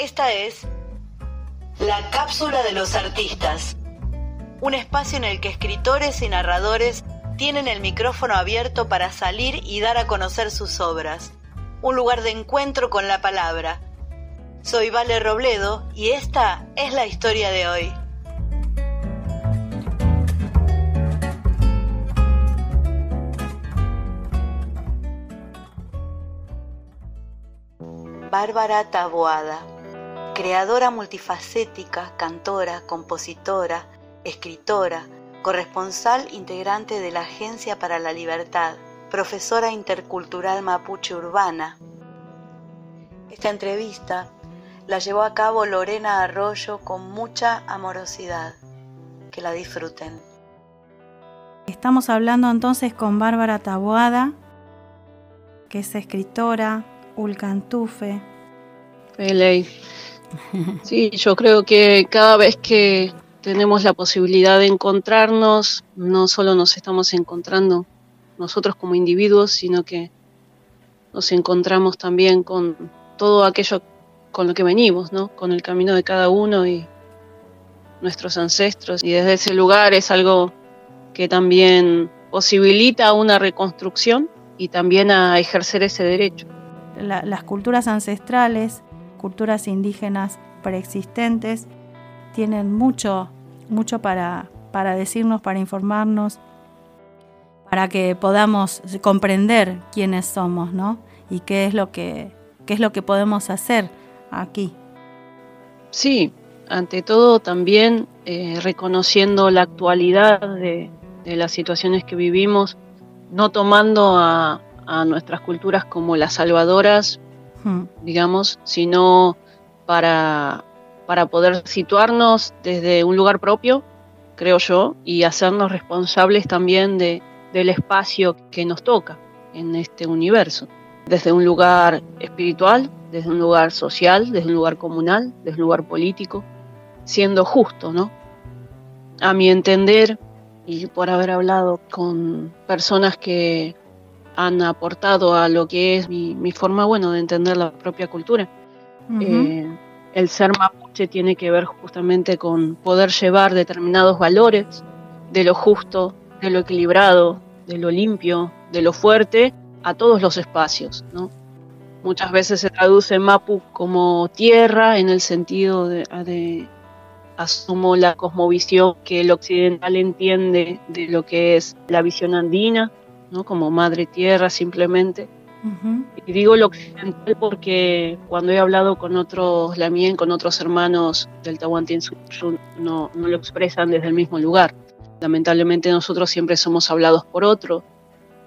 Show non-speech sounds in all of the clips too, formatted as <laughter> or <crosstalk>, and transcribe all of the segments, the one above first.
Esta es la cápsula de los artistas, un espacio en el que escritores y narradores tienen el micrófono abierto para salir y dar a conocer sus obras, un lugar de encuentro con la palabra. Soy Vale Robledo y esta es la historia de hoy. Bárbara Taboada, creadora multifacética, cantora, compositora, escritora, corresponsal integrante de la Agencia para la Libertad, profesora intercultural mapuche urbana. Esta entrevista la llevó a cabo Lorena Arroyo con mucha amorosidad. Que la disfruten. Estamos hablando entonces con Bárbara Taboada, que es escritora, Ulcantufe. Ley. Sí, yo creo que cada vez que tenemos la posibilidad de encontrarnos, no solo nos estamos encontrando nosotros como individuos, sino que nos encontramos también con todo aquello con lo que venimos, ¿no? Con el camino de cada uno y nuestros ancestros. Y desde ese lugar es algo que también posibilita una reconstrucción y también a ejercer ese derecho las culturas ancestrales, culturas indígenas preexistentes, tienen mucho, mucho para, para decirnos, para informarnos, para que podamos comprender quiénes somos, ¿no? Y qué es lo que, qué es lo que podemos hacer aquí. Sí, ante todo también eh, reconociendo la actualidad de, las situaciones que vivimos, no tomando a nuestras culturas como las salvadoras, digamos, sino para, para poder situarnos desde un lugar propio, creo yo, y hacernos responsables también de, del espacio que nos toca en este universo, desde un lugar espiritual, desde un lugar social, desde un lugar comunal, desde un lugar político, siendo justo, ¿no? A mi entender, y por haber hablado con personas que han aportado a lo que es mi, forma, bueno, de entender la propia cultura. Eh, el ser mapuche tiene que ver justamente con poder llevar determinados valores de lo justo, de lo equilibrado, de lo limpio, de lo fuerte, a todos los espacios, ¿no? Muchas veces se traduce Mapu como tierra en el sentido de, de asumo la cosmovisión que el occidental entiende de lo que es la visión andina, como madre tierra simplemente. Y digo lo occidental porque cuando he hablado con otros Lamien, con otros hermanos del Tahuantinsuyo, no, no lo expresan desde el mismo lugar. Lamentablemente nosotros siempre somos hablados por otros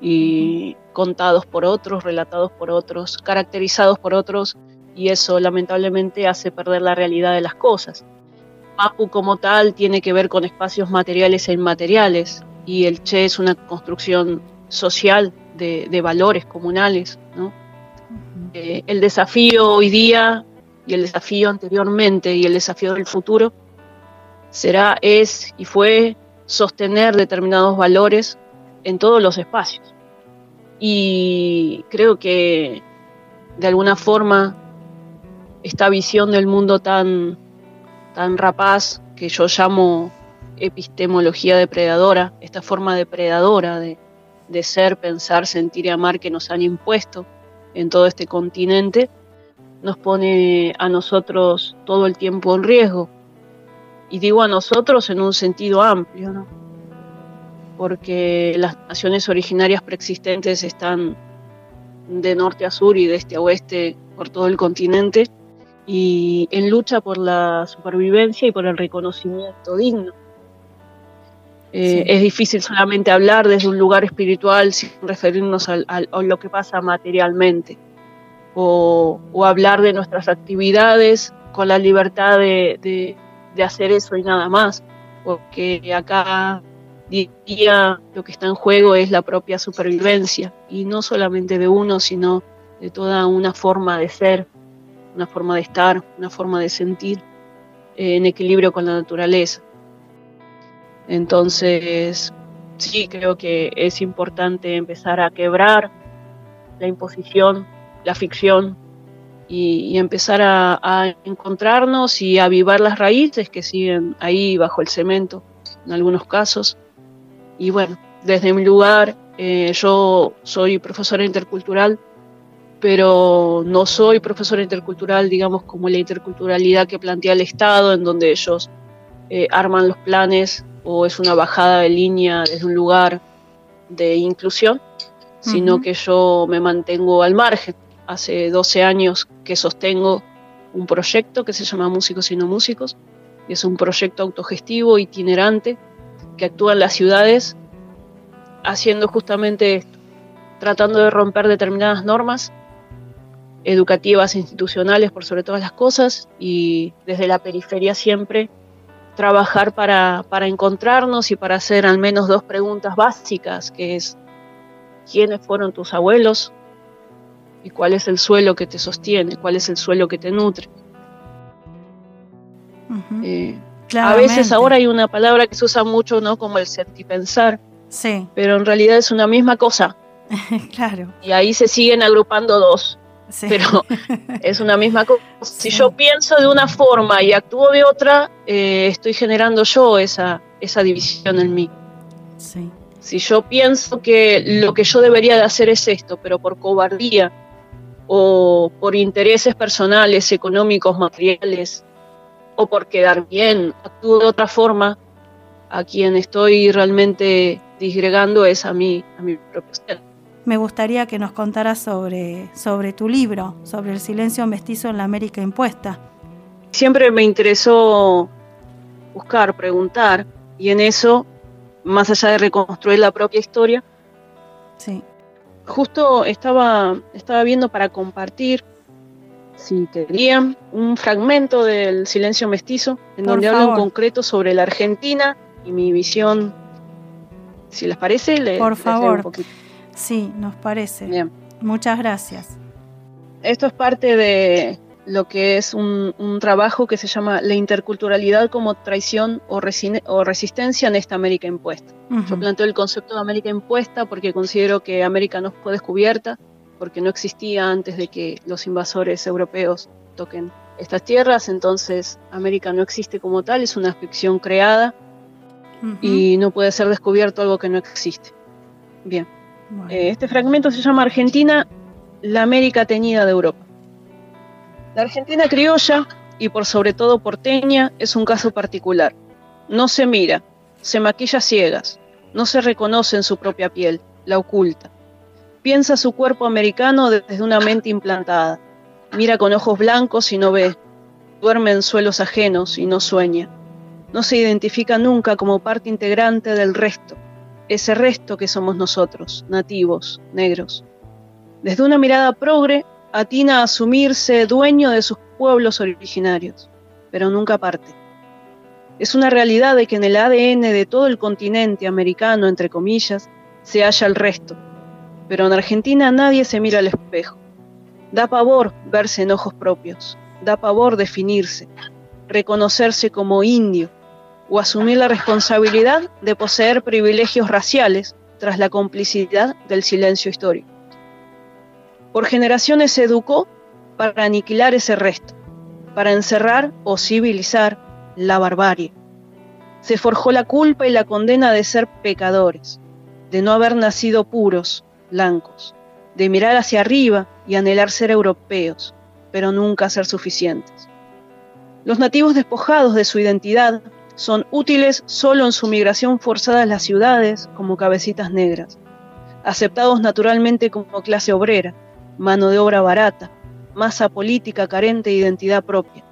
y contados por otros, relatados por otros, caracterizados por otros y eso lamentablemente hace perder la realidad de las cosas. Mapu como tal tiene que ver con espacios materiales e inmateriales y el Che es una construcción social de, valores comunales. Eh, el desafío hoy día y el desafío anteriormente y el desafío del futuro será, es y fue sostener determinados valores en todos los espacios. Y creo que de alguna forma esta visión del mundo tan, tan rapaz que yo llamo epistemología depredadora, esta forma depredadora de, de ser, pensar, sentir y amar que nos han impuesto en todo este continente, nos pone a nosotros todo el tiempo en riesgo. Y digo a nosotros en un sentido amplio, ¿no? porque las naciones originarias preexistentes están de norte a sur y de este a oeste por todo el continente y en lucha por la supervivencia y por el reconocimiento digno eh, es difícil solamente hablar desde un lugar espiritual sin referirnos a lo que pasa materialmente. O, hablar de nuestras actividades con la libertad de, hacer eso y nada más. Porque acá día lo que está en juego es la propia supervivencia. Y no solamente de uno, sino de toda una forma de ser, una forma de estar, una forma de sentir eh, en equilibrio con la naturaleza. Entonces, sí creo que es importante empezar a quebrar la imposición, la ficción y, empezar a, encontrarnos y avivar las raíces que siguen ahí bajo el cemento en algunos casos. Y bueno, desde mi lugar, eh, yo soy profesora intercultural, pero no soy profesora intercultural, digamos, como la interculturalidad que plantea el Estado, en donde ellos eh, arman los planes o es una bajada de línea desde un lugar de inclusión, sino que yo me mantengo al margen. Hace 12 años que sostengo un proyecto que se llama Músicos y No Músicos, y es un proyecto autogestivo, itinerante, que actúa en las ciudades haciendo justamente esto, tratando de romper determinadas normas educativas, institucionales, por sobre todas las cosas, y desde la periferia siempre trabajar para, para encontrarnos y para hacer al menos dos preguntas básicas, que es, ¿quiénes fueron tus abuelos? y cuál es el suelo que te sostiene, cuál es el suelo que te nutre. Eh, a veces ahora hay una palabra que se usa mucho, ¿no? Como el sentipensar. Sí. Pero en realidad es una misma cosa. <laughs> claro. Y ahí se siguen agrupando dos. Sí. Pero <laughs> es una misma cosa. Si yo pienso de una forma y actúo de otra, eh, estoy generando yo esa, esa división en mí. Sí. Si yo pienso que lo que yo debería de hacer es esto, pero por cobardía o por intereses personales, económicos, materiales, o por quedar bien, actúo de otra forma, a quien estoy realmente disgregando es a mí, a mi propio ser. Me gustaría que nos contaras sobre, sobre tu libro, sobre el silencio mestizo en la América impuesta. Siempre me interesó buscar, preguntar, y en eso, más allá de reconstruir la propia historia, sí justo estaba, estaba viendo para compartir, si querían, un fragmento del Silencio Mestizo, en donde hablo en concreto sobre la Argentina y mi visión. Si les parece, le, Por favor. Sí, nos parece. Bien. Muchas gracias. Esto es parte de, lo que es un, trabajo que se llama La interculturalidad como traición o, resistencia en esta América impuesta. Yo planteo el concepto de América impuesta porque considero que América no fue descubierta, porque no existía antes de que los invasores europeos toquen estas tierras, entonces América no existe como tal, es una ficción creada y no puede ser descubierto algo que no existe. Bien, eh, este fragmento se llama Argentina, la América teñida de Europa. La Argentina criolla, y por sobre todo porteña, es un caso particular. No se mira, se maquilla ciegas, no se reconoce en su propia piel, la oculta. Piensa su cuerpo americano desde una mente implantada. Mira con ojos blancos y no ve. Duerme en suelos ajenos y no sueña. No se identifica nunca como parte integrante del resto, ese resto que somos nosotros, nativos, negros. Desde una mirada progre, atina a asumirse dueño de sus pueblos originarios, pero nunca parte. Es una realidad de que en el ADN de todo el continente americano, entre comillas, se halla el resto, pero en Argentina nadie se mira al espejo. Da pavor verse en ojos propios, da pavor definirse, reconocerse como indio o asumir la responsabilidad de poseer privilegios raciales tras la complicidad del silencio histórico. Por generaciones se educó para aniquilar ese resto, para encerrar o civilizar la barbarie. Se forjó la culpa y la condena de ser pecadores, de no haber nacido puros, blancos, de mirar hacia arriba y anhelar ser europeos, pero nunca ser suficientes. Los nativos despojados de su identidad son útiles solo en su migración forzada a las ciudades como cabecitas negras, aceptados naturalmente como clase obrera, mano de obra barata, masa política carente de identidad propia.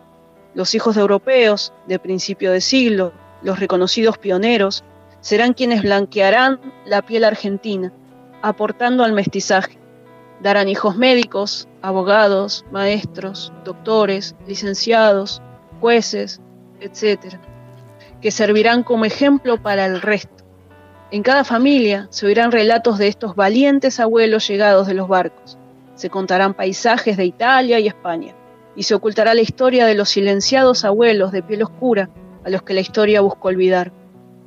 Los hijos de europeos de principio de siglo, los reconocidos pioneros, serán quienes blanquearán la piel argentina, aportando al mestizaje. Darán hijos médicos, abogados, maestros, doctores, licenciados, jueces, etc., que servirán como ejemplo para el resto. En cada familia se oirán relatos de estos valientes abuelos llegados de los barcos, se contarán paisajes de Italia y España, y se ocultará la historia de los silenciados abuelos de piel oscura a los que la historia buscó olvidar,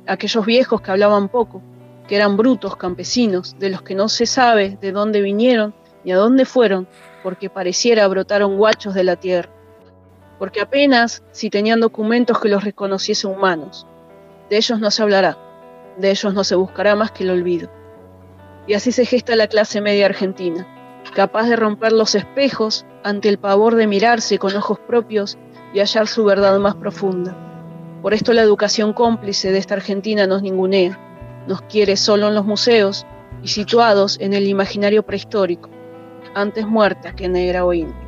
aquellos viejos que hablaban poco, que eran brutos campesinos, de los que no se sabe de dónde vinieron ni a dónde fueron, porque pareciera brotaron guachos de la tierra, porque apenas si tenían documentos que los reconociese humanos. De ellos no se hablará, de ellos no se buscará más que el olvido. Y así se gesta la clase media argentina, capaz de romper los espejos ante el pavor de mirarse con ojos propios y hallar su verdad más profunda. Por esto la educación cómplice de esta Argentina nos ningunea, nos quiere solo en los museos y situados en el imaginario prehistórico, antes muerta que negra o india.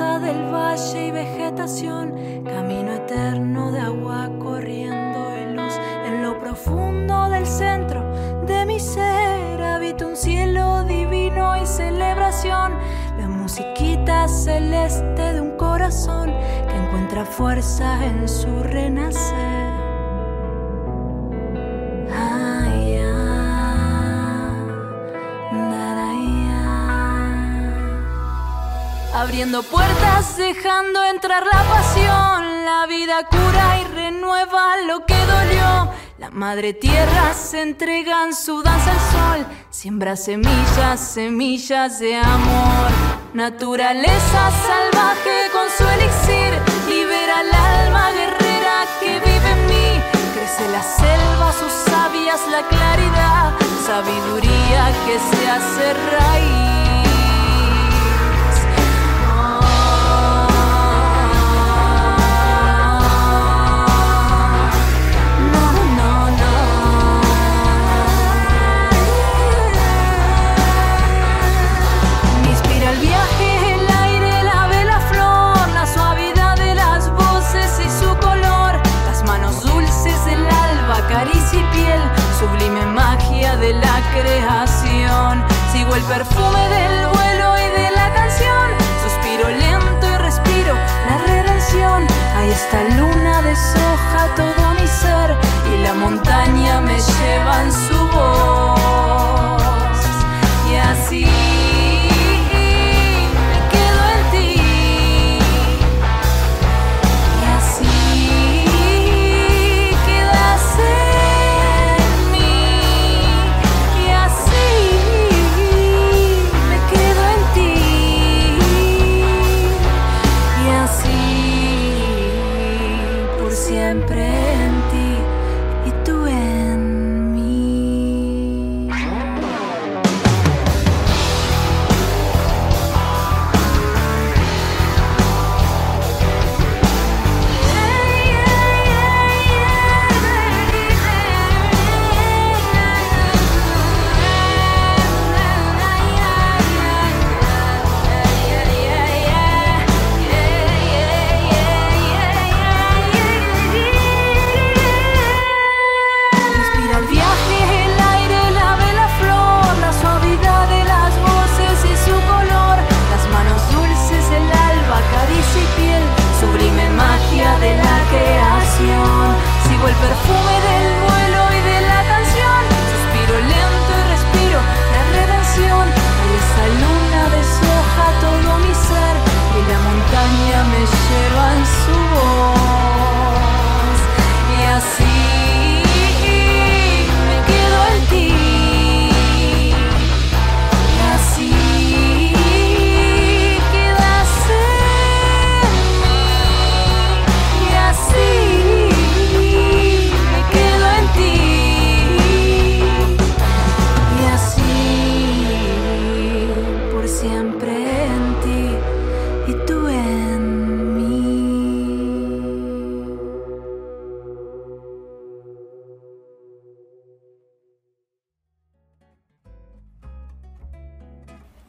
Del valle y vegetación, camino eterno de agua corriendo y luz. En lo profundo del centro de mi ser habita un cielo divino y celebración musiquita celeste de un corazón que encuentra fuerza en su renacer. Abriendo puertas, dejando entrar la pasión, la vida cura y renueva lo que dolió. La madre tierra se entrega en su danza al sol, siembra semillas, semillas de amor. Naturaleza salvaje con su elixir, libera el alma guerrera que vive en mí. Crece la selva, sus sabias, la claridad, sabiduría que se hace raíz. El perfume del vuelo y de la canción. Suspiro lento y respiro la redención. Ahí está luna deshoja todo mi ser y la montaña me lleva en su voz. Y así.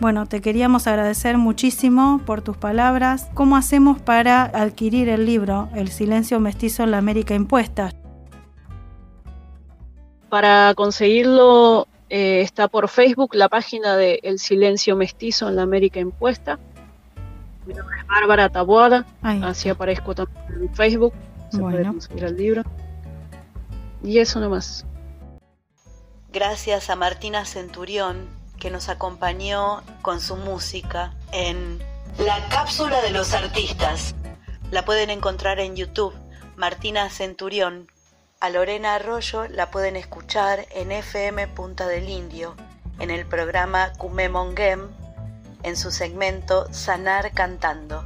Bueno, te queríamos agradecer muchísimo por tus palabras. ¿Cómo hacemos para adquirir el libro El silencio mestizo en la América impuesta? Para conseguirlo eh, está por Facebook la página de El silencio mestizo en la América impuesta. Mi nombre es Bárbara Taboada, así aparezco también en Facebook. Se puede conseguir el libro. Y eso nomás. Gracias a Martina Centurión que nos acompañó con su música en La cápsula de los artistas, la pueden encontrar en YouTube, Martina Centurión. A Lorena Arroyo la pueden escuchar en FM Punta del Indio, en el programa Kumemongem, en su segmento Sanar Cantando,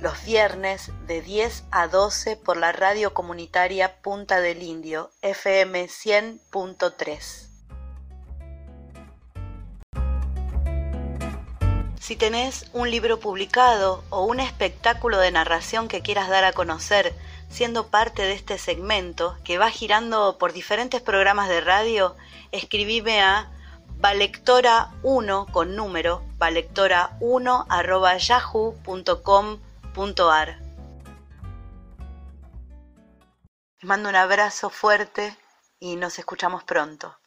los viernes de 10 a 12 por la radio comunitaria Punta del Indio, FM 100.3. Si tenés un libro publicado o un espectáculo de narración que quieras dar a conocer, siendo parte de este segmento que va girando por diferentes programas de radio, escribime a valectora1 con número, valectora1 arroba yahoo.com.ar. Les mando un abrazo fuerte y nos escuchamos pronto.